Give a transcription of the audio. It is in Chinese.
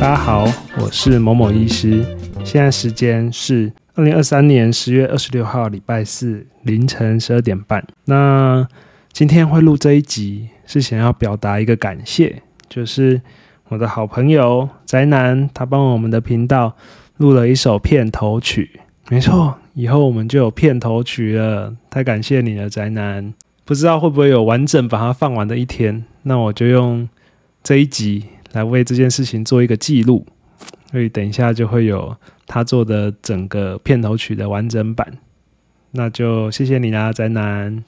大家好，我是某某医师。现在时间是二零二三年十月二十六号礼拜四凌晨十二点半。那今天会录这一集，是想要表达一个感谢，就是我的好朋友宅男，他帮我们的频道录了一首片头曲。没错，以后我们就有片头曲了。太感谢你了，宅男。不知道会不会有完整把它放完的一天？那我就用这一集。来为这件事情做一个记录，所以等一下就会有他做的整个片头曲的完整版。那就谢谢你啦，宅男。